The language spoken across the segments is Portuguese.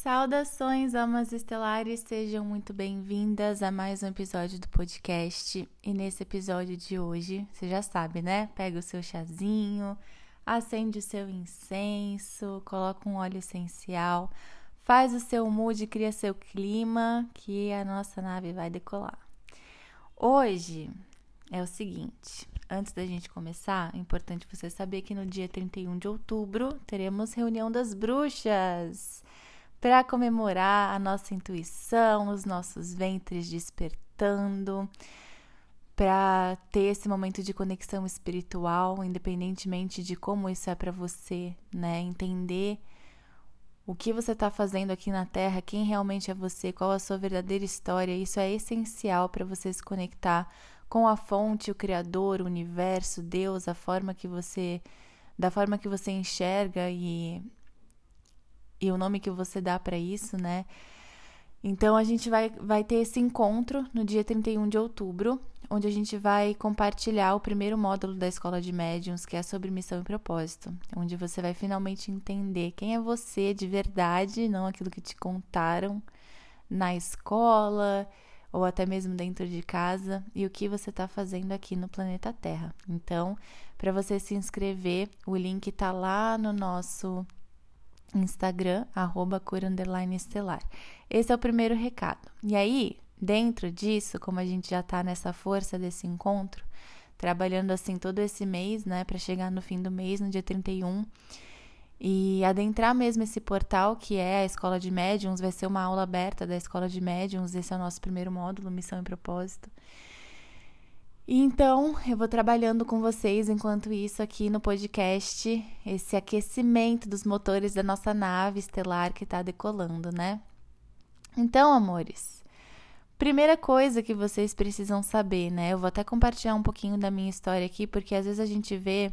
Saudações, almas estelares, sejam muito bem-vindas a mais um episódio do podcast. E nesse episódio de hoje, você já sabe, né? Pega o seu chazinho, acende o seu incenso, coloca um óleo essencial, faz o seu mood, cria seu clima, que a nossa nave vai decolar. Hoje é o seguinte, antes da gente começar, é importante você saber que no dia 31 de outubro teremos reunião das bruxas para comemorar a nossa intuição, os nossos ventres despertando, para ter esse momento de conexão espiritual, independentemente de como isso é para você, né? Entender o que você está fazendo aqui na Terra, quem realmente é você, qual a sua verdadeira história, isso é essencial para você se conectar com a fonte, o Criador, o universo, Deus, a forma que você. da forma que você enxerga e e o nome que você dá para isso, né? Então a gente vai, vai ter esse encontro no dia 31 de outubro, onde a gente vai compartilhar o primeiro módulo da Escola de Médiuns, que é sobre missão e propósito, onde você vai finalmente entender quem é você de verdade, não aquilo que te contaram na escola ou até mesmo dentro de casa e o que você está fazendo aqui no planeta Terra. Então, para você se inscrever, o link está lá no nosso Instagram, arroba estelar. Esse é o primeiro recado. E aí, dentro disso, como a gente já tá nessa força desse encontro, trabalhando assim todo esse mês, né, para chegar no fim do mês, no dia 31, e adentrar mesmo esse portal que é a Escola de Médiums, vai ser uma aula aberta da Escola de Médiums, esse é o nosso primeiro módulo, Missão e Propósito. Então, eu vou trabalhando com vocês enquanto isso aqui no podcast, esse aquecimento dos motores da nossa nave estelar que está decolando, né? Então, amores, primeira coisa que vocês precisam saber, né? Eu vou até compartilhar um pouquinho da minha história aqui, porque às vezes a gente vê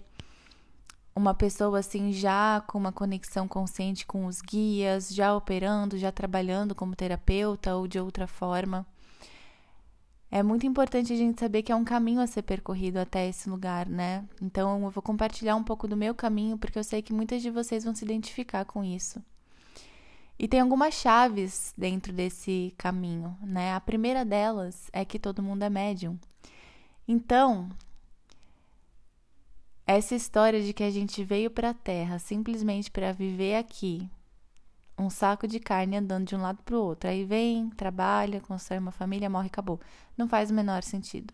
uma pessoa assim já com uma conexão consciente com os guias, já operando, já trabalhando como terapeuta ou de outra forma é muito importante a gente saber que é um caminho a ser percorrido até esse lugar, né? Então eu vou compartilhar um pouco do meu caminho, porque eu sei que muitas de vocês vão se identificar com isso. E tem algumas chaves dentro desse caminho, né? A primeira delas é que todo mundo é médium. Então, essa história de que a gente veio para a Terra simplesmente para viver aqui, um saco de carne andando de um lado para o outro. Aí vem, trabalha, constrói uma família, morre, acabou. Não faz o menor sentido.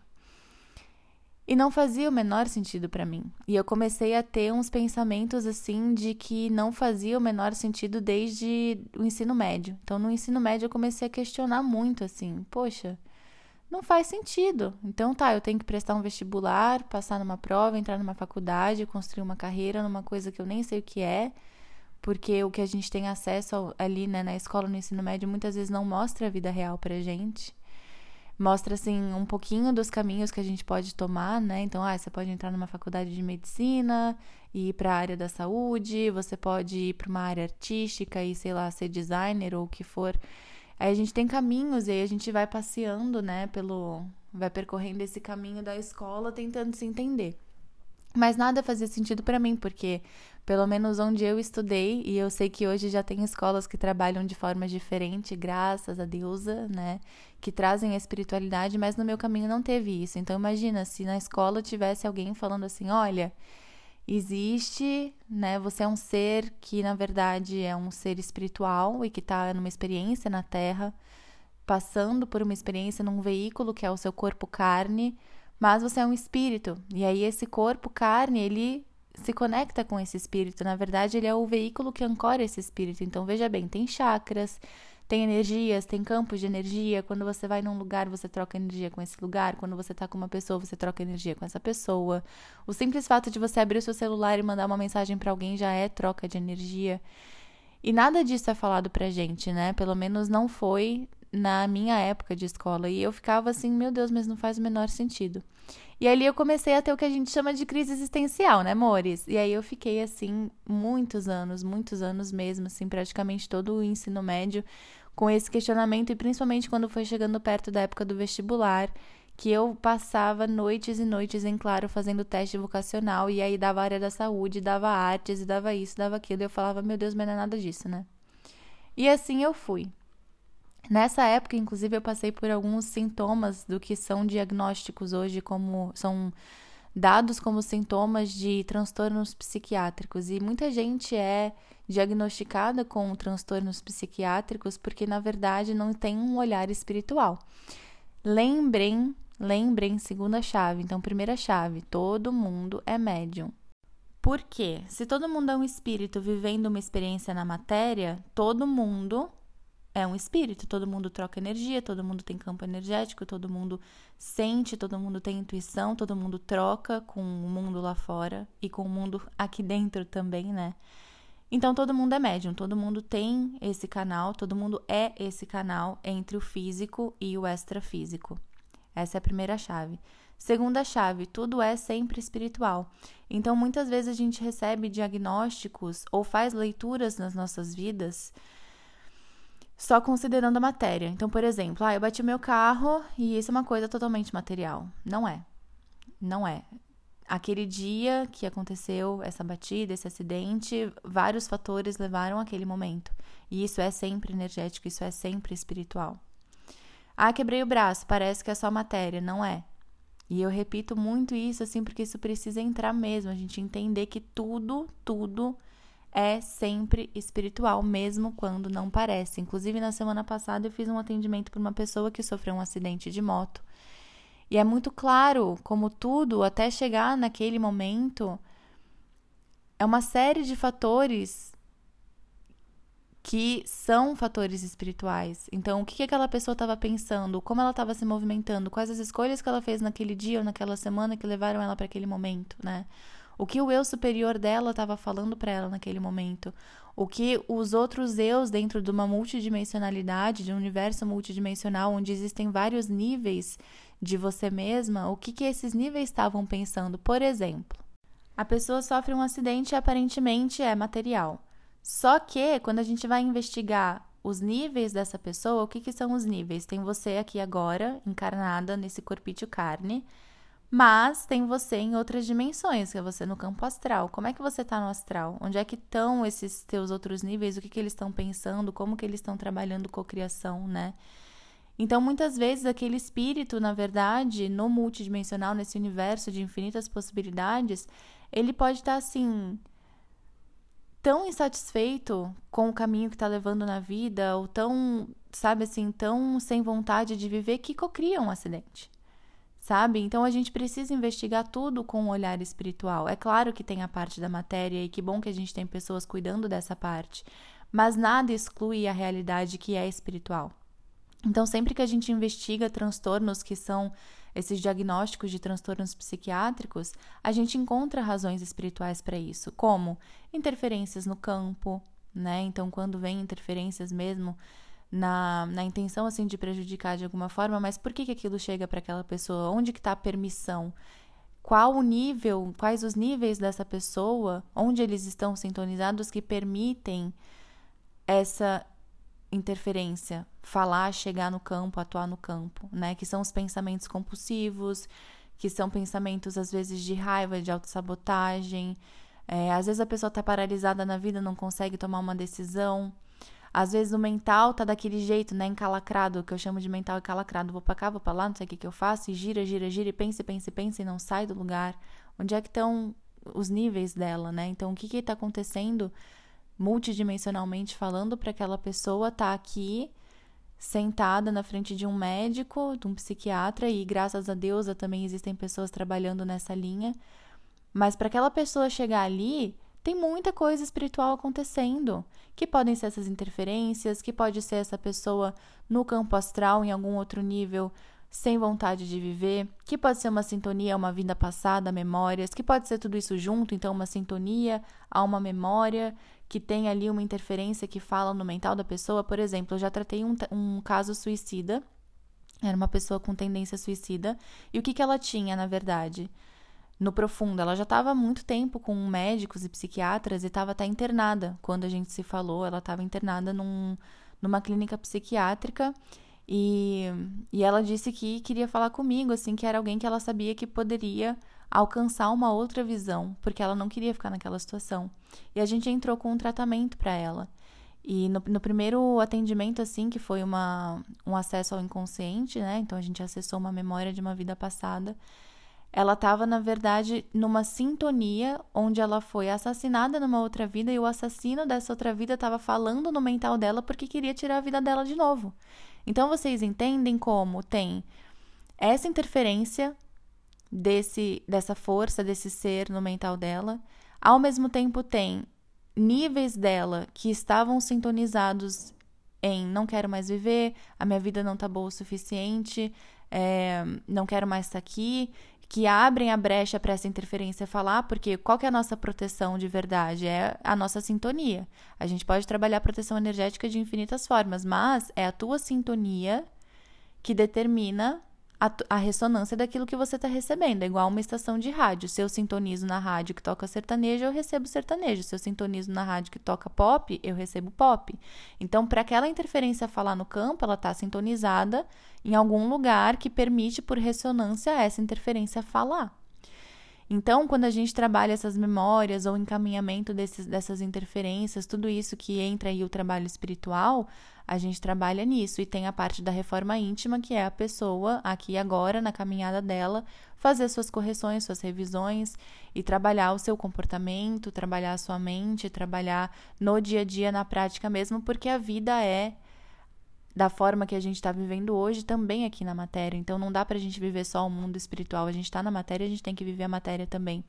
E não fazia o menor sentido para mim. E eu comecei a ter uns pensamentos assim de que não fazia o menor sentido desde o ensino médio. Então, no ensino médio, eu comecei a questionar muito assim: poxa, não faz sentido. Então, tá, eu tenho que prestar um vestibular, passar numa prova, entrar numa faculdade, construir uma carreira numa coisa que eu nem sei o que é porque o que a gente tem acesso ali, né, na escola, no ensino médio, muitas vezes não mostra a vida real pra gente. Mostra, assim, um pouquinho dos caminhos que a gente pode tomar, né? Então, ah, você pode entrar numa faculdade de medicina e ir para a área da saúde, você pode ir para uma área artística e, sei lá, ser designer ou o que for. Aí a gente tem caminhos e aí a gente vai passeando, né, pelo. vai percorrendo esse caminho da escola tentando se entender. Mas nada fazia sentido para mim, porque pelo menos onde eu estudei, e eu sei que hoje já tem escolas que trabalham de forma diferente, graças a deusa, né? Que trazem a espiritualidade, mas no meu caminho não teve isso. Então imagina se na escola tivesse alguém falando assim, olha, existe, né? Você é um ser que na verdade é um ser espiritual e que está numa experiência na Terra, passando por uma experiência num veículo que é o seu corpo carne mas você é um espírito. E aí esse corpo, carne, ele se conecta com esse espírito. Na verdade, ele é o veículo que ancora esse espírito. Então, veja bem, tem chakras, tem energias, tem campos de energia. Quando você vai num lugar, você troca energia com esse lugar. Quando você tá com uma pessoa, você troca energia com essa pessoa. O simples fato de você abrir o seu celular e mandar uma mensagem para alguém já é troca de energia. E nada disso é falado pra gente, né? Pelo menos não foi na minha época de escola. E eu ficava assim, meu Deus, mas não faz o menor sentido. E ali eu comecei a ter o que a gente chama de crise existencial, né, amores? E aí eu fiquei assim muitos anos, muitos anos mesmo, assim, praticamente todo o ensino médio com esse questionamento e principalmente quando foi chegando perto da época do vestibular, que eu passava noites e noites em claro fazendo teste vocacional e aí dava área da saúde, dava artes e dava isso, dava aquilo, e eu falava, meu Deus, mas não é nada disso, né? E assim eu fui. Nessa época, inclusive, eu passei por alguns sintomas do que são diagnósticos hoje, como são dados como sintomas de transtornos psiquiátricos. E muita gente é diagnosticada com transtornos psiquiátricos porque, na verdade, não tem um olhar espiritual. Lembrem, lembrem, segunda chave. Então, primeira chave: todo mundo é médium. Por quê? Se todo mundo é um espírito vivendo uma experiência na matéria, todo mundo é um espírito, todo mundo troca energia, todo mundo tem campo energético, todo mundo sente, todo mundo tem intuição, todo mundo troca com o mundo lá fora e com o mundo aqui dentro também, né? Então todo mundo é médium, todo mundo tem esse canal, todo mundo é esse canal entre o físico e o extrafísico. Essa é a primeira chave. Segunda chave, tudo é sempre espiritual. Então, muitas vezes a gente recebe diagnósticos ou faz leituras nas nossas vidas só considerando a matéria. Então, por exemplo, ah, eu bati meu carro e isso é uma coisa totalmente material. Não é. Não é. Aquele dia que aconteceu essa batida, esse acidente, vários fatores levaram aquele momento. E isso é sempre energético, isso é sempre espiritual. Ah, quebrei o braço, parece que é só matéria. Não é. E eu repito muito isso, assim, porque isso precisa entrar mesmo, a gente entender que tudo, tudo é sempre espiritual, mesmo quando não parece. Inclusive, na semana passada, eu fiz um atendimento para uma pessoa que sofreu um acidente de moto. E é muito claro como tudo, até chegar naquele momento, é uma série de fatores que são fatores espirituais. Então, o que, que aquela pessoa estava pensando, como ela estava se movimentando, quais as escolhas que ela fez naquele dia ou naquela semana que levaram ela para aquele momento, né? O que o eu superior dela estava falando para ela naquele momento? O que os outros eus dentro de uma multidimensionalidade, de um universo multidimensional onde existem vários níveis de você mesma, o que que esses níveis estavam pensando? Por exemplo, a pessoa sofre um acidente e aparentemente é material. Só que quando a gente vai investigar os níveis dessa pessoa, o que, que são os níveis? Tem você aqui agora, encarnada nesse corpício carne, mas tem você em outras dimensões, que é você no campo astral. Como é que você está no astral? Onde é que estão esses teus outros níveis? O que, que eles estão pensando? Como que eles estão trabalhando cocriação, né? Então, muitas vezes, aquele espírito, na verdade, no multidimensional, nesse universo de infinitas possibilidades, ele pode estar tá, assim tão insatisfeito com o caminho que está levando na vida, ou tão, sabe assim, tão sem vontade de viver que cocria um acidente. Sabe? Então a gente precisa investigar tudo com um olhar espiritual. É claro que tem a parte da matéria e que bom que a gente tem pessoas cuidando dessa parte, mas nada exclui a realidade que é espiritual. Então, sempre que a gente investiga transtornos que são esses diagnósticos de transtornos psiquiátricos, a gente encontra razões espirituais para isso, como interferências no campo, né? Então, quando vem interferências mesmo na, na intenção assim de prejudicar de alguma forma, mas por que, que aquilo chega para aquela pessoa? Onde que está a permissão? Qual o nível, quais os níveis dessa pessoa, onde eles estão sintonizados que permitem essa interferência, falar, chegar no campo, atuar no campo, né? Que são os pensamentos compulsivos, que são pensamentos às vezes de raiva, de autossabotagem. É, às vezes a pessoa está paralisada na vida, não consegue tomar uma decisão. Às vezes o mental tá daquele jeito, né, encalacrado, que eu chamo de mental encalacrado. Vou para cá, vou para lá, não sei o que que eu faço, e gira, gira, gira, e pensa, pensa, pensa, e não sai do lugar. Onde é que estão os níveis dela, né? Então, o que que tá acontecendo multidimensionalmente falando para aquela pessoa tá aqui sentada na frente de um médico, de um psiquiatra e graças a Deus também existem pessoas trabalhando nessa linha. Mas para aquela pessoa chegar ali, tem muita coisa espiritual acontecendo, que podem ser essas interferências, que pode ser essa pessoa no campo astral em algum outro nível sem vontade de viver, que pode ser uma sintonia a uma vida passada, memórias, que pode ser tudo isso junto, então uma sintonia a uma memória, que tem ali uma interferência que fala no mental da pessoa. Por exemplo, eu já tratei um, um caso suicida, era uma pessoa com tendência suicida, e o que, que ela tinha, na verdade? No profundo, ela já estava há muito tempo com médicos e psiquiatras e estava até internada. Quando a gente se falou, ela estava internada num, numa clínica psiquiátrica e, e ela disse que queria falar comigo, assim, que era alguém que ela sabia que poderia alcançar uma outra visão, porque ela não queria ficar naquela situação. E a gente entrou com um tratamento para ela. E no, no, primeiro atendimento, assim, que foi uma, um acesso ao inconsciente, né? Então a gente acessou uma memória de uma vida passada. Ela estava, na verdade, numa sintonia onde ela foi assassinada numa outra vida e o assassino dessa outra vida estava falando no mental dela porque queria tirar a vida dela de novo. Então vocês entendem como tem essa interferência desse dessa força desse ser no mental dela, ao mesmo tempo tem níveis dela que estavam sintonizados em não quero mais viver, a minha vida não tá boa o suficiente, é, não quero mais estar tá aqui, que abrem a brecha para essa interferência falar, porque qual que é a nossa proteção de verdade? É a nossa sintonia. A gente pode trabalhar proteção energética de infinitas formas, mas é a tua sintonia que determina a, a ressonância daquilo que você está recebendo. É igual uma estação de rádio. Se eu sintonizo na rádio que toca sertanejo, eu recebo sertanejo. Se eu sintonizo na rádio que toca pop, eu recebo pop. Então, para aquela interferência falar no campo, ela está sintonizada em algum lugar que permite, por ressonância, essa interferência falar. Então, quando a gente trabalha essas memórias ou encaminhamento desses, dessas interferências, tudo isso que entra aí o trabalho espiritual, a gente trabalha nisso. E tem a parte da reforma íntima, que é a pessoa, aqui agora, na caminhada dela, fazer suas correções, suas revisões e trabalhar o seu comportamento, trabalhar a sua mente, trabalhar no dia a dia, na prática mesmo, porque a vida é da forma que a gente está vivendo hoje também aqui na matéria. Então não dá para a gente viver só o mundo espiritual. A gente está na matéria, a gente tem que viver a matéria também.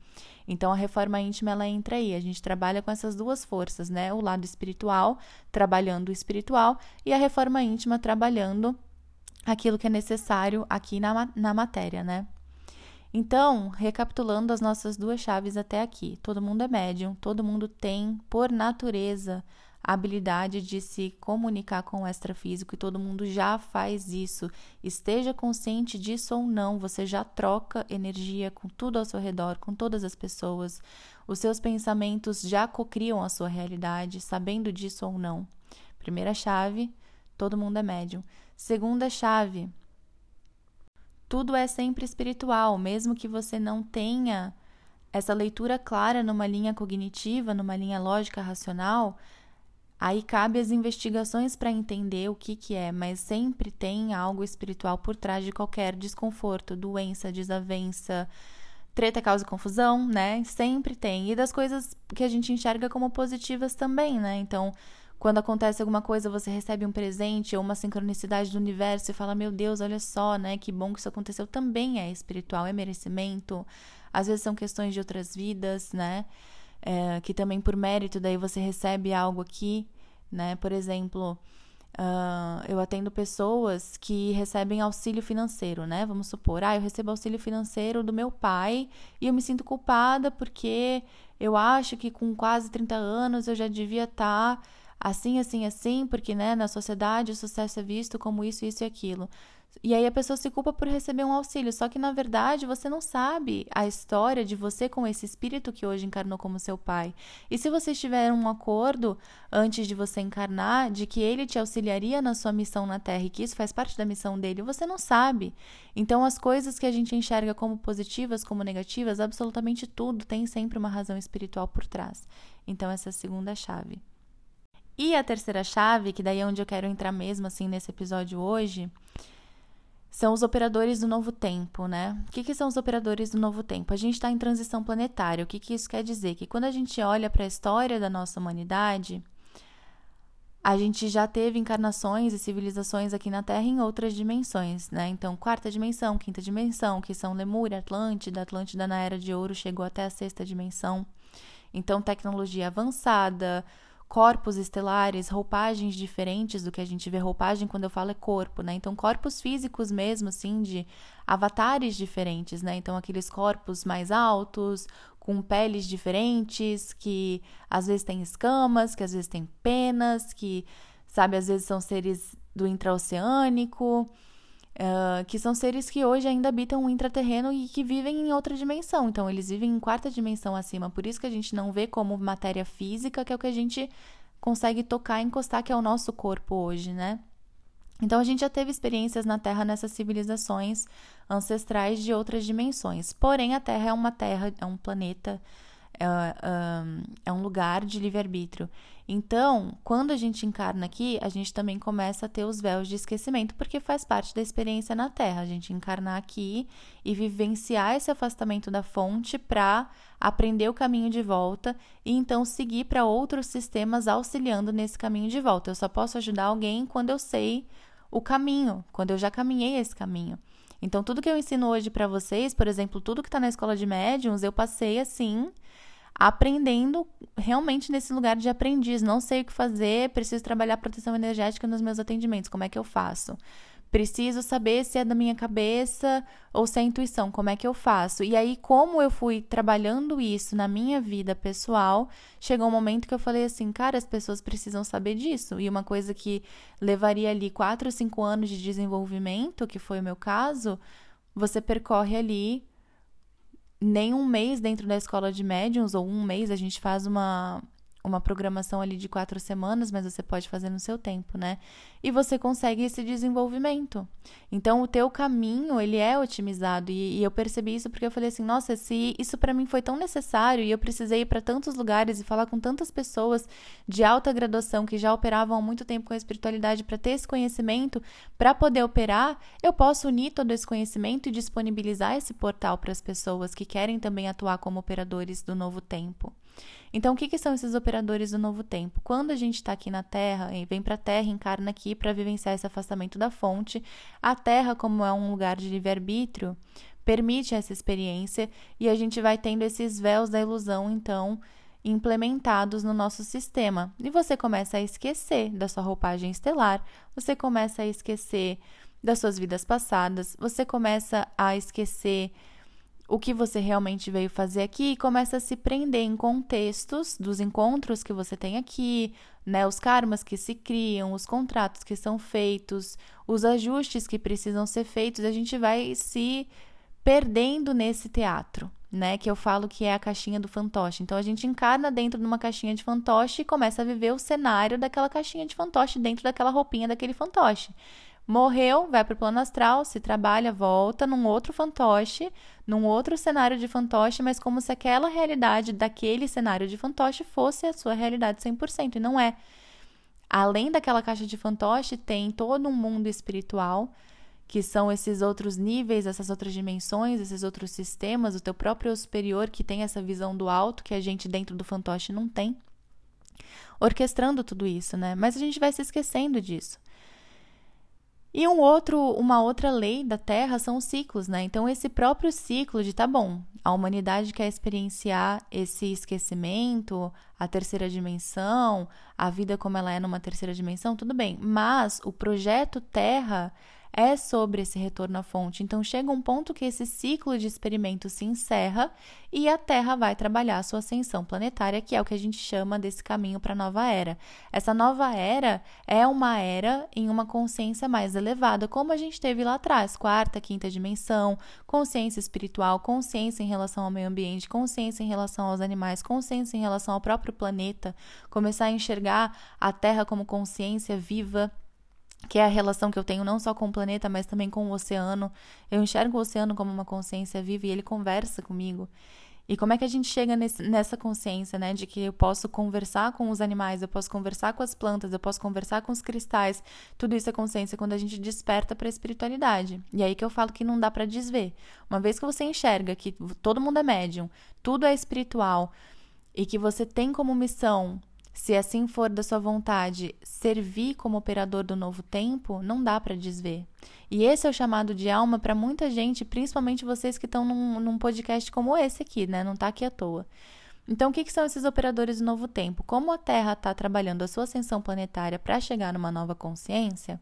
Então a reforma íntima ela entra aí. A gente trabalha com essas duas forças, né? O lado espiritual trabalhando o espiritual e a reforma íntima trabalhando aquilo que é necessário aqui na, na matéria, né? Então, recapitulando as nossas duas chaves até aqui, todo mundo é médium, todo mundo tem, por natureza, a habilidade de se comunicar com o extrafísico e todo mundo já faz isso. Esteja consciente disso ou não, você já troca energia com tudo ao seu redor, com todas as pessoas. Os seus pensamentos já cocriam a sua realidade, sabendo disso ou não. Primeira chave, todo mundo é médium. Segunda chave, tudo é sempre espiritual, mesmo que você não tenha essa leitura clara numa linha cognitiva, numa linha lógica racional, Aí cabe as investigações para entender o que, que é, mas sempre tem algo espiritual por trás de qualquer desconforto, doença, desavença, treta causa confusão, né? Sempre tem. E das coisas que a gente enxerga como positivas também, né? Então, quando acontece alguma coisa, você recebe um presente ou uma sincronicidade do universo e fala: Meu Deus, olha só, né? Que bom que isso aconteceu. Também é espiritual, é merecimento. Às vezes são questões de outras vidas, né? É, que também por mérito daí você recebe algo aqui né? Por exemplo, uh, eu atendo pessoas que recebem auxílio financeiro, né? Vamos supor, ah, eu recebo auxílio financeiro do meu pai e eu me sinto culpada porque eu acho que com quase 30 anos eu já devia estar tá assim, assim, assim, porque, né, na sociedade o sucesso é visto como isso, isso e aquilo. E aí a pessoa se culpa por receber um auxílio, só que na verdade você não sabe a história de você com esse espírito que hoje encarnou como seu pai. E se vocês tiveram um acordo antes de você encarnar de que ele te auxiliaria na sua missão na Terra e que isso faz parte da missão dele, você não sabe. Então as coisas que a gente enxerga como positivas, como negativas, absolutamente tudo tem sempre uma razão espiritual por trás. Então essa é a segunda chave. E a terceira chave, que daí é onde eu quero entrar mesmo assim nesse episódio hoje, são os operadores do novo tempo, né? O que, que são os operadores do novo tempo? A gente está em transição planetária. O que, que isso quer dizer? Que quando a gente olha para a história da nossa humanidade, a gente já teve encarnações e civilizações aqui na Terra em outras dimensões, né? Então, quarta dimensão, quinta dimensão, que são Lemúria, Atlântida, Atlântida na Era de Ouro chegou até a sexta dimensão. Então, tecnologia avançada, corpos estelares, roupagens diferentes do que a gente vê. Roupagem, quando eu falo, é corpo, né? Então, corpos físicos mesmo, assim, de avatares diferentes, né? Então, aqueles corpos mais altos, com peles diferentes, que às vezes têm escamas, que às vezes têm penas, que, sabe, às vezes são seres do intraoceânico. Uh, que são seres que hoje ainda habitam o intraterreno e que vivem em outra dimensão. Então, eles vivem em quarta dimensão acima. Por isso que a gente não vê como matéria física, que é o que a gente consegue tocar e encostar, que é o nosso corpo hoje, né? Então, a gente já teve experiências na Terra nessas civilizações ancestrais de outras dimensões. Porém, a Terra é uma Terra, é um planeta é, é um lugar de livre-arbítrio. Então, quando a gente encarna aqui, a gente também começa a ter os véus de esquecimento, porque faz parte da experiência na Terra. A gente encarnar aqui e vivenciar esse afastamento da fonte para aprender o caminho de volta e então seguir para outros sistemas auxiliando nesse caminho de volta. Eu só posso ajudar alguém quando eu sei o caminho, quando eu já caminhei esse caminho. Então, tudo que eu ensino hoje para vocês, por exemplo, tudo que está na escola de médiums, eu passei assim aprendendo realmente nesse lugar de aprendiz. Não sei o que fazer, preciso trabalhar proteção energética nos meus atendimentos. Como é que eu faço? Preciso saber se é da minha cabeça ou se é intuição, como é que eu faço? E aí, como eu fui trabalhando isso na minha vida pessoal, chegou um momento que eu falei assim, cara, as pessoas precisam saber disso. E uma coisa que levaria ali quatro ou cinco anos de desenvolvimento, que foi o meu caso, você percorre ali nem um mês dentro da escola de médiums, ou um mês, a gente faz uma, uma programação ali de quatro semanas, mas você pode fazer no seu tempo, né? E você consegue esse desenvolvimento. Então, o teu caminho, ele é otimizado. E, e eu percebi isso porque eu falei assim, nossa, se isso para mim foi tão necessário e eu precisei ir para tantos lugares e falar com tantas pessoas de alta graduação que já operavam há muito tempo com a espiritualidade para ter esse conhecimento, para poder operar, eu posso unir todo esse conhecimento e disponibilizar esse portal para as pessoas que querem também atuar como operadores do novo tempo. Então, o que, que, são esses operadores do novo tempo? Quando a gente está aqui na Terra, e vem para a Terra, encarna aqui para vivenciar esse afastamento da fonte, a Terra, como é um lugar de livre-arbítrio, permite essa experiência e a gente vai tendo esses véus da ilusão, então, implementados no nosso sistema. E você começa a esquecer da sua roupagem estelar, você começa a esquecer das suas vidas passadas, você começa a esquecer o que você realmente veio fazer aqui e começa a se prender em contextos dos encontros que você tem aqui, né, os karmas que se criam, os contratos que são feitos, os ajustes que precisam ser feitos, a gente vai se perdendo nesse teatro, né, que eu falo que é a caixinha do fantoche. Então a gente encarna dentro de uma caixinha de fantoche e começa a viver o cenário daquela caixinha de fantoche dentro daquela roupinha daquele fantoche. Morreu, vai para o plano astral, se trabalha, volta num outro fantoche, num outro cenário de fantoche, mas como se aquela realidade daquele cenário de fantoche fosse a sua realidade 100%, e não é. Além daquela caixa de fantoche, tem todo um mundo espiritual, que são esses outros níveis, essas outras dimensões, esses outros sistemas, o teu próprio superior que tem essa visão do alto que a gente dentro do fantoche não tem, orquestrando tudo isso, né? Mas a gente vai se esquecendo disso. E um outro, uma outra lei da Terra são os ciclos, né? Então, esse próprio ciclo de tá bom, a humanidade quer experienciar esse esquecimento, a terceira dimensão, a vida como ela é numa terceira dimensão, tudo bem. Mas o projeto Terra é sobre esse retorno à fonte. Então chega um ponto que esse ciclo de experimento se encerra e a Terra vai trabalhar a sua ascensão planetária, que é o que a gente chama desse caminho para a nova era. Essa nova era é uma era em uma consciência mais elevada, como a gente teve lá atrás, quarta, quinta dimensão, consciência espiritual, consciência em relação ao meio ambiente, consciência em relação aos animais, consciência em relação ao próprio planeta, começar a enxergar a Terra como consciência viva que é a relação que eu tenho não só com o planeta, mas também com o oceano. Eu enxergo o oceano como uma consciência viva e ele conversa comigo. E como é que a gente chega nesse, nessa consciência, né, de que eu posso conversar com os animais, eu posso conversar com as plantas, eu posso conversar com os cristais? Tudo isso é consciência quando a gente desperta para a espiritualidade. E aí que eu falo que não dá para desver. Uma vez que você enxerga que todo mundo é médium, tudo é espiritual e que você tem como missão se assim for da sua vontade servir como operador do novo tempo, não dá para desver. E esse é o chamado de alma para muita gente, principalmente vocês que estão num, num, podcast como esse aqui, né? Não está aqui à toa. Então, o que, que são esses operadores do novo tempo? Como a Terra está trabalhando a sua ascensão planetária para chegar numa nova consciência,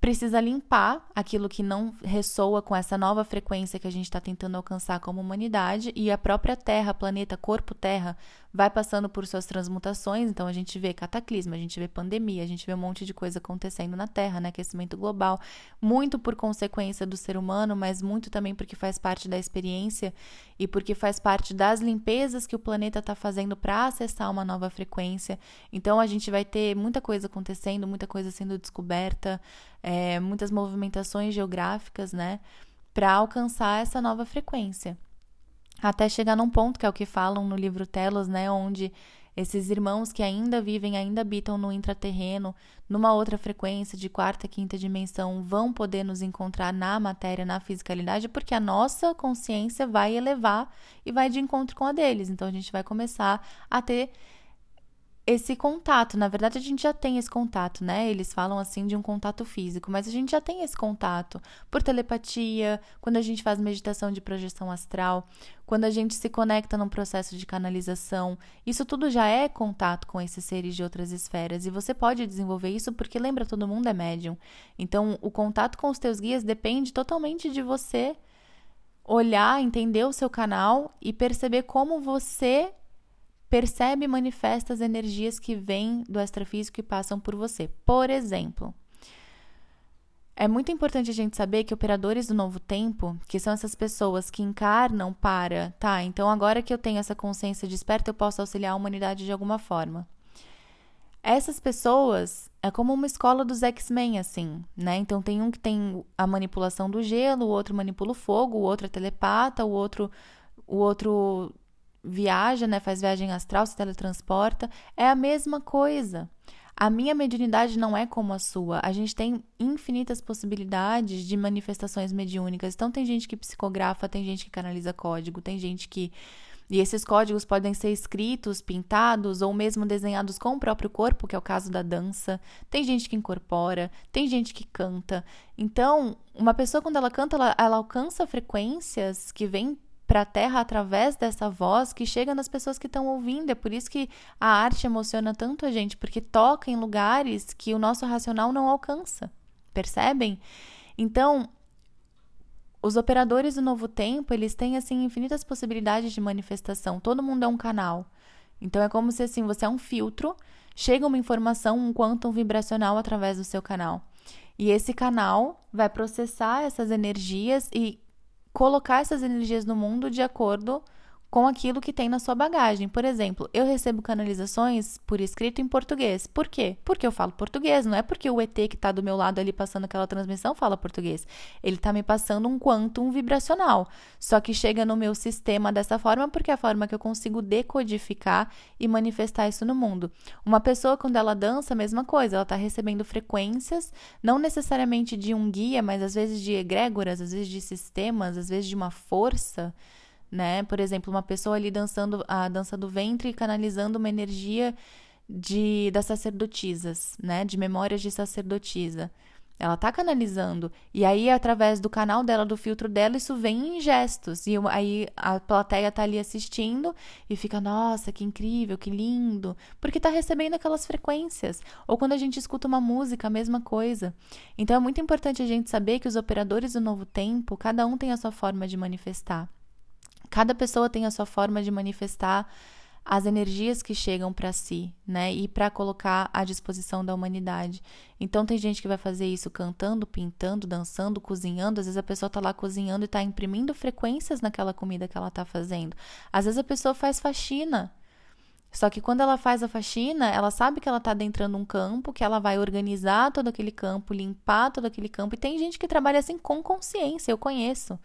precisa limpar aquilo que não ressoa com essa nova frequência que a gente está tentando alcançar como humanidade e a própria Terra, planeta, corpo Terra, vai passando por suas transmutações, então a gente vê cataclisma, a gente vê pandemia, a gente vê um monte de coisa acontecendo na Terra, né? Aquecimento global, muito por consequência do ser humano, mas muito também porque faz parte da experiência e porque faz parte das limpezas que o planeta está fazendo para acessar uma nova frequência. Então a gente vai ter muita coisa acontecendo, muita coisa sendo descoberta, é, muitas movimentações geográficas, né? Para alcançar essa nova frequência. Até chegar num ponto que é o que falam no livro Telos, né, onde esses irmãos que ainda vivem, ainda habitam no intraterreno, numa outra frequência de quarta, quinta dimensão, vão poder nos encontrar na matéria, na fisicalidade, porque a nossa consciência vai elevar e vai de encontro com a deles. Então a gente vai começar a ter esse contato. Na verdade, a gente já tem esse contato, né? Eles falam assim de um contato físico, mas a gente já tem esse contato por telepatia, quando a gente faz meditação de projeção astral, quando a gente se conecta num processo de canalização. Isso tudo já é contato com esses seres de outras esferas e você pode desenvolver isso porque lembra todo mundo é médium. Então, o contato com os teus guias depende totalmente de você olhar, entender o seu canal e perceber como você percebe e manifesta as energias que vêm do extrafísico e passam por você. Por exemplo, é muito importante a gente saber que operadores do novo tempo, que são essas pessoas que encarnam para, tá, então agora que eu tenho essa consciência desperta, eu posso auxiliar a humanidade de alguma forma. Essas pessoas é como uma escola dos X-Men, assim, né? Então tem um que tem a manipulação do gelo, o outro manipula o fogo, o outro é telepata, o outro, o outro viaja, né, faz viagem astral, se teletransporta, é a mesma coisa. A minha mediunidade não é como a sua. A gente tem infinitas possibilidades de manifestações mediúnicas. Então tem gente que psicografa, tem gente que canaliza código, tem gente que e esses códigos podem ser escritos, pintados ou mesmo desenhados com o próprio corpo, que é o caso da dança. Tem gente que incorpora, tem gente que canta. Então, uma pessoa quando ela canta, ela, ela alcança frequências que vêm para a Terra através dessa voz que chega nas pessoas que estão ouvindo. É por isso que a arte emociona tanto a gente, porque toca em lugares que o nosso racional não alcança. Percebem? Então, os operadores do novo tempo, eles têm assim infinitas possibilidades de manifestação. Todo mundo é um canal. Então é como se assim, você é um filtro, chega uma informação, um quantum vibracional através do seu canal. E esse canal vai processar essas energias e colocar essas energias no mundo de acordo com aquilo que tem na sua bagagem. Por exemplo, eu recebo canalizações por escrito em português. Por quê? Porque eu falo português, não é porque o ET que está do meu lado ali passando aquela transmissão fala português. Ele está me passando um quantum vibracional. Só que chega no meu sistema dessa forma porque é a forma que eu consigo decodificar e manifestar isso no mundo. Uma pessoa, quando ela dança, a mesma coisa, ela está recebendo frequências, não necessariamente de um guia, mas às vezes de egrégoras, às vezes de sistemas, às vezes de uma força né? Por exemplo, uma pessoa ali dançando a dança do ventre, canalizando uma energia de das sacerdotisas, né? De memórias de sacerdotisa. Ela tá canalizando. E aí, através do canal dela, do filtro dela, isso vem em gestos. E aí a plateia tá ali assistindo e fica, nossa, que incrível, que lindo. Porque tá recebendo aquelas frequências. Ou quando a gente escuta uma música, a mesma coisa. Então é muito importante a gente saber que os operadores do novo tempo, cada um tem a sua forma de manifestar. Cada pessoa tem a sua forma de manifestar as energias que chegam para si, né? E para colocar à disposição da humanidade. Então tem gente que vai fazer isso cantando, pintando, dançando, cozinhando. Às vezes a pessoa está lá cozinhando e está imprimindo frequências naquela comida que ela está fazendo. Às vezes a pessoa faz faxina. Só que quando ela faz a faxina, ela sabe que ela está adentrando um campo, que ela vai organizar todo aquele campo, limpar todo aquele campo. E tem gente que trabalha assim com consciência, eu conheço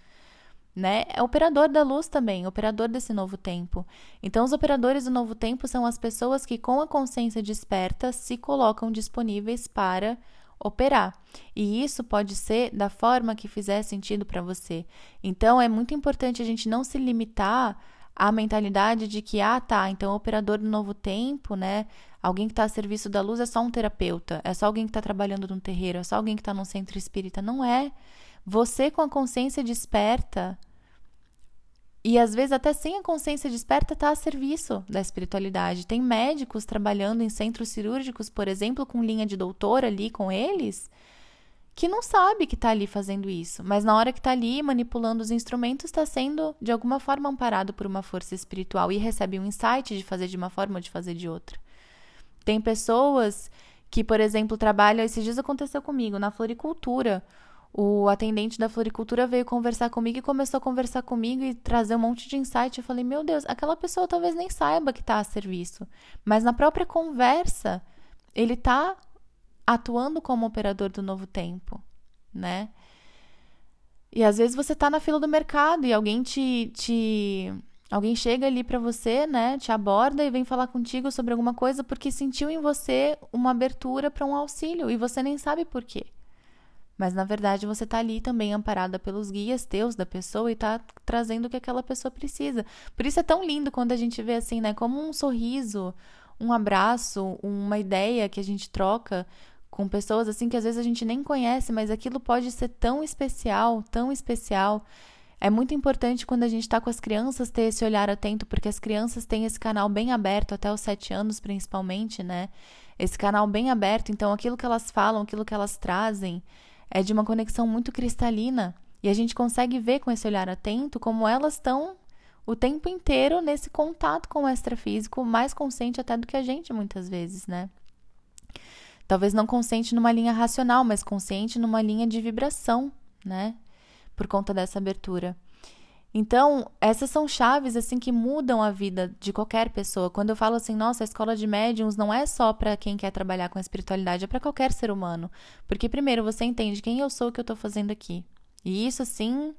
né? É operador da luz também, operador desse novo tempo. Então, os operadores do novo tempo são as pessoas que, com a consciência desperta, se colocam disponíveis para operar. E isso pode ser da forma que fizer sentido para você. Então, é muito importante a gente não se limitar à mentalidade de que, ah, tá, então o operador do novo tempo, né? Alguém que está a serviço da luz é só um terapeuta, é só alguém que está trabalhando num terreiro, é só alguém que está num centro espírita. Não é. Você, com a consciência desperta, e às vezes, até sem a consciência desperta, está a serviço da espiritualidade. Tem médicos trabalhando em centros cirúrgicos, por exemplo, com linha de doutor ali com eles, que não sabe que está ali fazendo isso, mas na hora que está ali manipulando os instrumentos, está sendo de alguma forma amparado por uma força espiritual e recebe um insight de fazer de uma forma ou de fazer de outra. Tem pessoas que, por exemplo, trabalham. Esses dias aconteceu comigo na floricultura o atendente da floricultura veio conversar comigo e começou a conversar comigo e trazer um monte de insight. Eu falei, meu Deus, aquela pessoa talvez nem saiba que está a serviço. Mas na própria conversa, ele está atuando como operador do novo tempo, né? E às vezes você está na fila do mercado e alguém te, te Alguém chega ali para você, né, te aborda e vem falar contigo sobre alguma coisa porque sentiu em você uma abertura para um auxílio e você nem sabe por quê. Mas na verdade você está ali também amparada pelos guias teus da pessoa e está trazendo o que aquela pessoa precisa. Por isso é tão lindo quando a gente vê assim, né, como um sorriso, um abraço, uma ideia que a gente troca com pessoas assim que às vezes a gente nem conhece, mas aquilo pode ser tão especial, tão especial. É muito importante quando a gente está com as crianças ter esse olhar atento, porque as crianças têm esse canal bem aberto, até os sete anos principalmente, né? Esse canal bem aberto, então aquilo que elas falam, aquilo que elas trazem, é de uma conexão muito cristalina. E a gente consegue ver com esse olhar atento como elas estão o tempo inteiro nesse contato com o extrafísico, mais consciente até do que a gente muitas vezes, né? Talvez não consciente numa linha racional, mas consciente numa linha de vibração, né? Por conta dessa abertura. Então, essas são chaves assim que mudam a vida de qualquer pessoa. Quando eu falo assim, nossa, a escola de médiums não é só para quem quer trabalhar com a espiritualidade, é para qualquer ser humano. Porque primeiro você entende quem eu sou, o que eu estou fazendo aqui. E isso assim,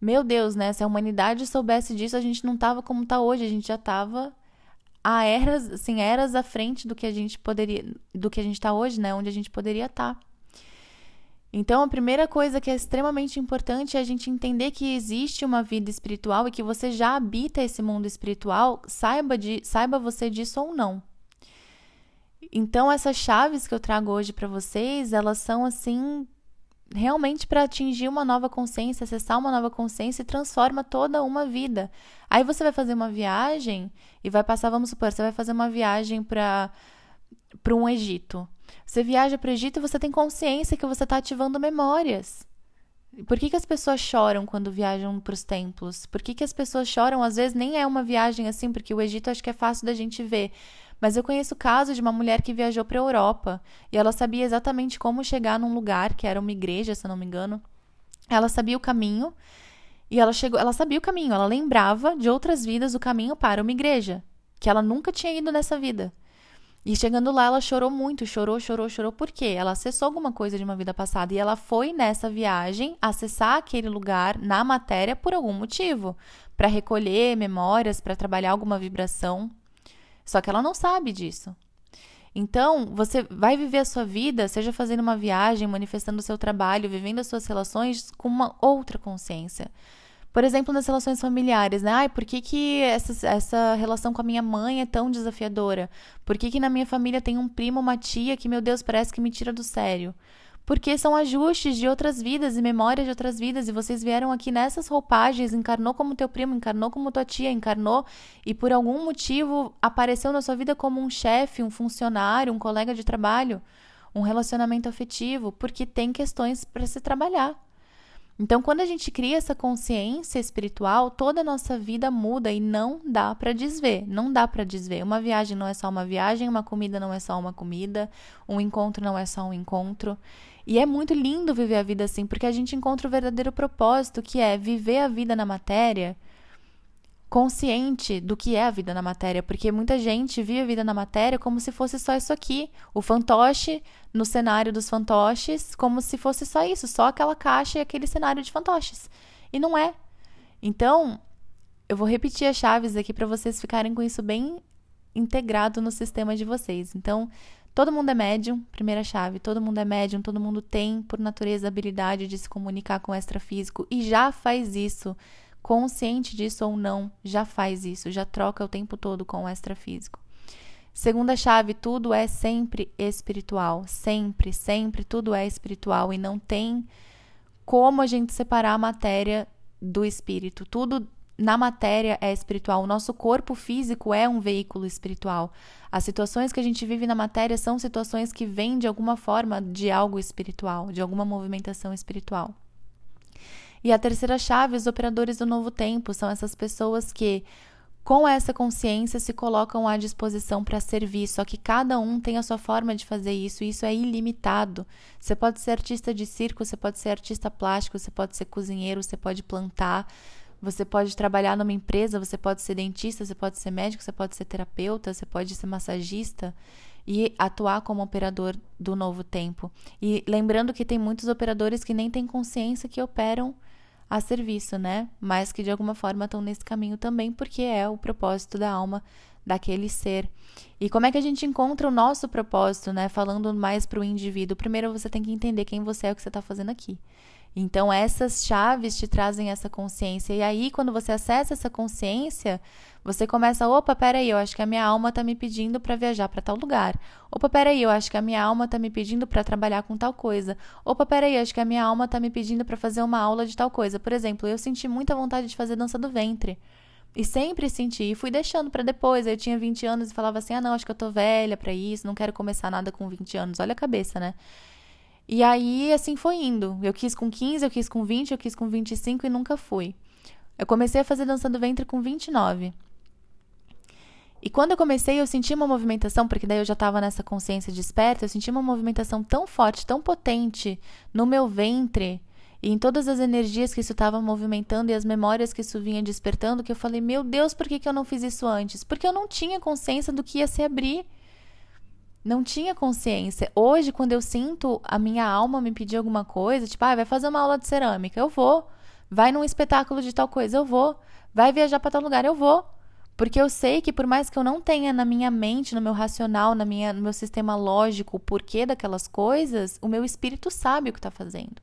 meu Deus, né? Se a humanidade soubesse disso, a gente não tava como tá hoje, a gente já tava a eras, assim, eras à frente do que a gente poderia, do que a gente está hoje, né? Onde a gente poderia estar. Tá. Então, a primeira coisa que é extremamente importante é a gente entender que existe uma vida espiritual e que você já habita esse mundo espiritual, saiba, de, saiba você disso ou não. Então, essas chaves que eu trago hoje para vocês, elas são assim realmente para atingir uma nova consciência, acessar uma nova consciência e transforma toda uma vida. Aí você vai fazer uma viagem e vai passar, vamos supor, você vai fazer uma viagem para para um Egito. Você viaja para o Egito e você tem consciência que você está ativando memórias. Por que, que as pessoas choram quando viajam para os templos? Por que, que as pessoas choram? Às vezes nem é uma viagem assim, porque o Egito acho que é fácil da gente ver. Mas eu conheço o caso de uma mulher que viajou para a Europa e ela sabia exatamente como chegar num lugar que era uma igreja, se eu não me engano. Ela sabia o caminho e ela chegou, ela sabia o caminho, ela lembrava de outras vidas o caminho para uma igreja, que ela nunca tinha ido nessa vida. E chegando lá, ela chorou muito, chorou, chorou, chorou, por quê? Ela acessou alguma coisa de uma vida passada e ela foi nessa viagem acessar aquele lugar na matéria por algum motivo, para recolher memórias, para trabalhar alguma vibração. Só que ela não sabe disso. Então, você vai viver a sua vida, seja fazendo uma viagem, manifestando o seu trabalho, vivendo as suas relações com uma outra consciência. Por exemplo, nas relações familiares, né? Ai, por que, que essa, essa relação com a minha mãe é tão desafiadora? Por que, que na minha família tem um primo, uma tia que, meu Deus, parece que me tira do sério? porque são ajustes de outras vidas e memórias de outras vidas e vocês vieram aqui nessas roupagens, encarnou como teu primo, encarnou como tua tia, encarnou e por algum motivo apareceu na sua vida como um chefe, um funcionário, um colega de trabalho, um relacionamento afetivo, porque tem questões para se trabalhar. Então, quando a gente cria essa consciência espiritual, toda a nossa vida muda e não dá para desver. Não dá para desver. Uma viagem não é só uma viagem, uma comida não é só uma comida, um encontro não é só um encontro. E é muito lindo viver a vida assim, porque a gente encontra o verdadeiro propósito, que é viver a vida na matéria consciente do que é a vida na matéria, porque muita gente vive a vida na matéria como se fosse só isso aqui, o fantoche no cenário dos fantoches, como se fosse só isso, só aquela caixa e aquele cenário de fantoches. E não é. Então, eu vou repetir as chaves aqui para vocês ficarem com isso bem integrado no sistema de vocês. Então, Todo mundo é médium, primeira chave. Todo mundo é médium, todo mundo tem, por natureza, a habilidade de se comunicar com o extrafísico e já faz isso. Consciente disso ou não, já faz isso, já troca o tempo todo com o extrafísico. Segunda chave, tudo é sempre espiritual. Sempre, sempre, tudo é espiritual e não tem como a gente separar a matéria do espírito. Tudo na matéria é espiritual. O nosso corpo físico é um veículo espiritual. As situações que a gente vive na matéria são situações que vêm de alguma forma de algo espiritual, de alguma movimentação espiritual. E a terceira chave, os operadores do novo tempo, são essas pessoas que, com essa consciência, se colocam à disposição para servir, só que cada um tem a sua forma de fazer isso, e isso é ilimitado. Você pode ser artista de circo, você pode ser artista plástico, você pode ser cozinheiro, você pode plantar, você pode trabalhar numa empresa, você pode ser dentista, você pode ser médico, você pode ser terapeuta, você pode ser massagista e atuar como operador do novo tempo. E lembrando que tem muitos operadores que nem têm consciência que operam a serviço, né? Mas que de alguma forma estão nesse caminho também, porque é o propósito da alma daquele ser. E como é que a gente encontra o nosso propósito, né? Falando mais para o indivíduo. Primeiro você tem que entender quem você é o que você está fazendo aqui. Então, essas chaves te trazem essa consciência. E aí, quando você acessa essa consciência, você começa: opa, peraí, eu acho que a minha alma está me pedindo para viajar para tal lugar. Opa, peraí, eu acho que a minha alma está me pedindo para trabalhar com tal coisa. Opa, peraí, acho que a minha alma está me pedindo para fazer uma aula de tal coisa. Por exemplo, eu senti muita vontade de fazer dança do ventre. E sempre senti, e fui deixando para depois. Eu tinha 20 anos e falava assim: ah, não, acho que eu tô velha para isso, não quero começar nada com 20 anos. Olha a cabeça, né? E aí, assim foi indo. Eu quis com 15, eu quis com 20, eu quis com 25 e nunca fui. Eu comecei a fazer dança do ventre com 29. E quando eu comecei, eu senti uma movimentação, porque daí eu já estava nessa consciência desperta, eu senti uma movimentação tão forte, tão potente no meu ventre e em todas as energias que isso estava movimentando e as memórias que isso vinha despertando, que eu falei: Meu Deus, por que, que eu não fiz isso antes? Porque eu não tinha consciência do que ia se abrir não tinha consciência. Hoje, quando eu sinto a minha alma me pedir alguma coisa, tipo, ah, vai fazer uma aula de cerâmica, eu vou. Vai num espetáculo de tal coisa, eu vou. Vai viajar para tal lugar, eu vou. Porque eu sei que por mais que eu não tenha na minha mente, no meu racional, na minha, no meu sistema lógico o porquê daquelas coisas, o meu espírito sabe o que está fazendo.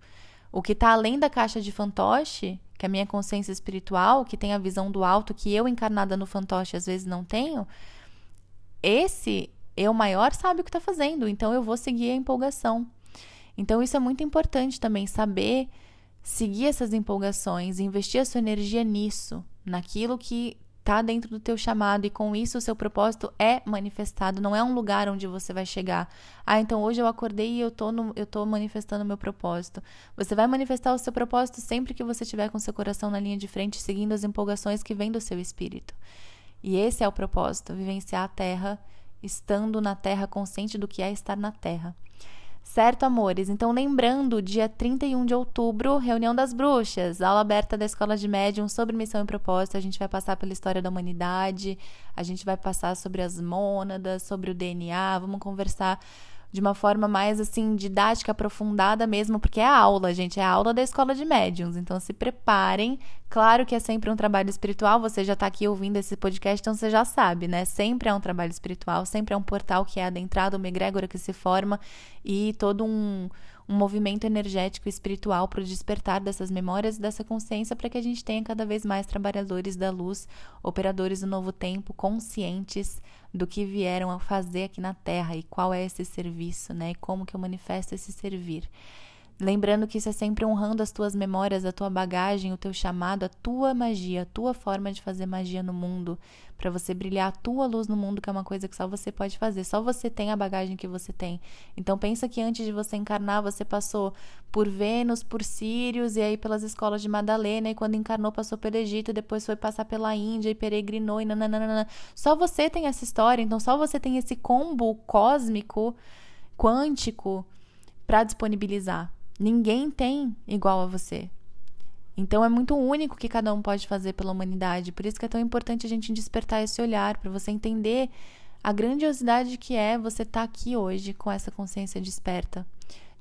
O que está além da caixa de fantoche, que é a minha consciência espiritual, que tem a visão do alto que eu encarnada no fantoche às vezes não tenho, esse eu maior sabe o que está fazendo, então eu vou seguir a empolgação. Então isso é muito importante também saber seguir essas empolgações, investir a sua energia nisso, naquilo que está dentro do teu chamado e com isso o seu propósito é manifestado, não é um lugar onde você vai chegar. Ah, então hoje eu acordei e eu tô no, eu tô manifestando o meu propósito. Você vai manifestar o seu propósito sempre que você estiver com seu coração na linha de frente, seguindo as empolgações que vêm do seu espírito. E esse é o propósito, vivenciar a terra estando na Terra, consciente do que é estar na Terra. Certo, amores? Então, lembrando, dia 31 de outubro, reunião das bruxas, aula aberta da Escola de Médium sobre missão e propósito. A gente vai passar pela história da humanidade, a gente vai passar sobre as mônadas, sobre o DNA, vamos conversar de uma forma mais assim didática, aprofundada mesmo, porque é aula, gente, é aula da escola de médiums. Então se preparem. Claro que é sempre um trabalho espiritual, você já está aqui ouvindo esse podcast, então você já sabe, né? Sempre é um trabalho espiritual, sempre é um portal que é adentrado, uma egrégora que se forma e todo um um movimento energético e espiritual para o despertar dessas memórias e dessa consciência para que a gente tenha cada vez mais trabalhadores da luz, operadores do novo tempo, conscientes do que vieram a fazer aqui na Terra e qual é esse serviço, né? E como que eu manifesto esse servir. Lembrando que isso é sempre honrando as tuas memórias, a tua bagagem, o teu chamado, a tua magia, a tua forma de fazer magia no mundo, para você brilhar a tua luz no mundo, que é uma coisa que só você pode fazer, só você tem a bagagem que você tem. Então pensa que antes de você encarnar, você passou por Vênus, por Sírios e aí pelas escolas de Madalena, e quando encarnou passou pelo Egito, depois foi passar pela Índia e peregrinou e nananana. Só você tem essa história, então só você tem esse combo cósmico, quântico para disponibilizar. Ninguém tem igual a você. Então é muito único que cada um pode fazer pela humanidade. Por isso que é tão importante a gente despertar esse olhar para você entender a grandiosidade que é você estar tá aqui hoje com essa consciência desperta,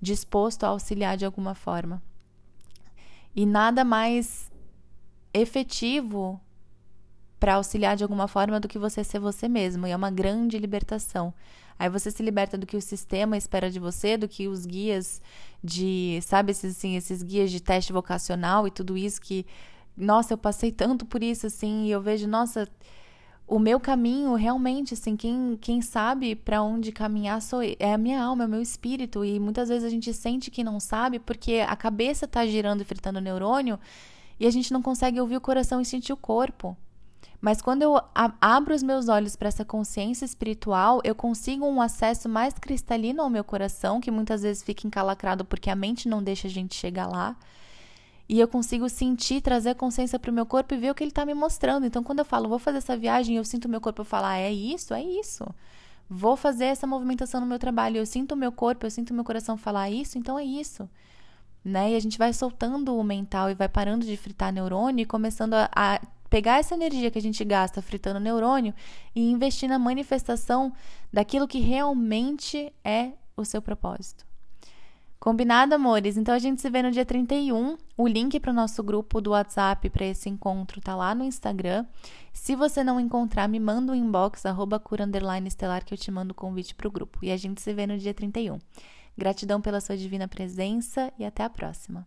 disposto a auxiliar de alguma forma. E nada mais efetivo para auxiliar de alguma forma do que você ser você mesmo. E é uma grande libertação. Aí você se liberta do que o sistema espera de você, do que os guias de, sabe, esses, assim, esses guias de teste vocacional e tudo isso que, nossa, eu passei tanto por isso, assim, e eu vejo, nossa, o meu caminho realmente, assim, quem, quem sabe para onde caminhar sou, é a minha alma, é o meu espírito, e muitas vezes a gente sente que não sabe porque a cabeça tá girando e fritando neurônio e a gente não consegue ouvir o coração e sentir o corpo. Mas quando eu abro os meus olhos para essa consciência espiritual, eu consigo um acesso mais cristalino ao meu coração, que muitas vezes fica encalacrado porque a mente não deixa a gente chegar lá. E eu consigo sentir, trazer a consciência para o meu corpo e ver o que ele está me mostrando. Então, quando eu falo, vou fazer essa viagem, eu sinto o meu corpo falar, é isso, é isso. Vou fazer essa movimentação no meu trabalho, eu sinto o meu corpo, eu sinto o meu coração falar isso, então é isso. Né? E a gente vai soltando o mental e vai parando de fritar neurônio e começando a, a pegar essa energia que a gente gasta fritando neurônio e investir na manifestação daquilo que realmente é o seu propósito. Combinado, amores? Então a gente se vê no dia 31. O link para o nosso grupo do WhatsApp para esse encontro tá lá no Instagram. Se você não encontrar, me manda um inbox, arroba cura estelar, que eu te mando o convite para o grupo. E a gente se vê no dia 31. Gratidão pela sua divina presença e até a próxima.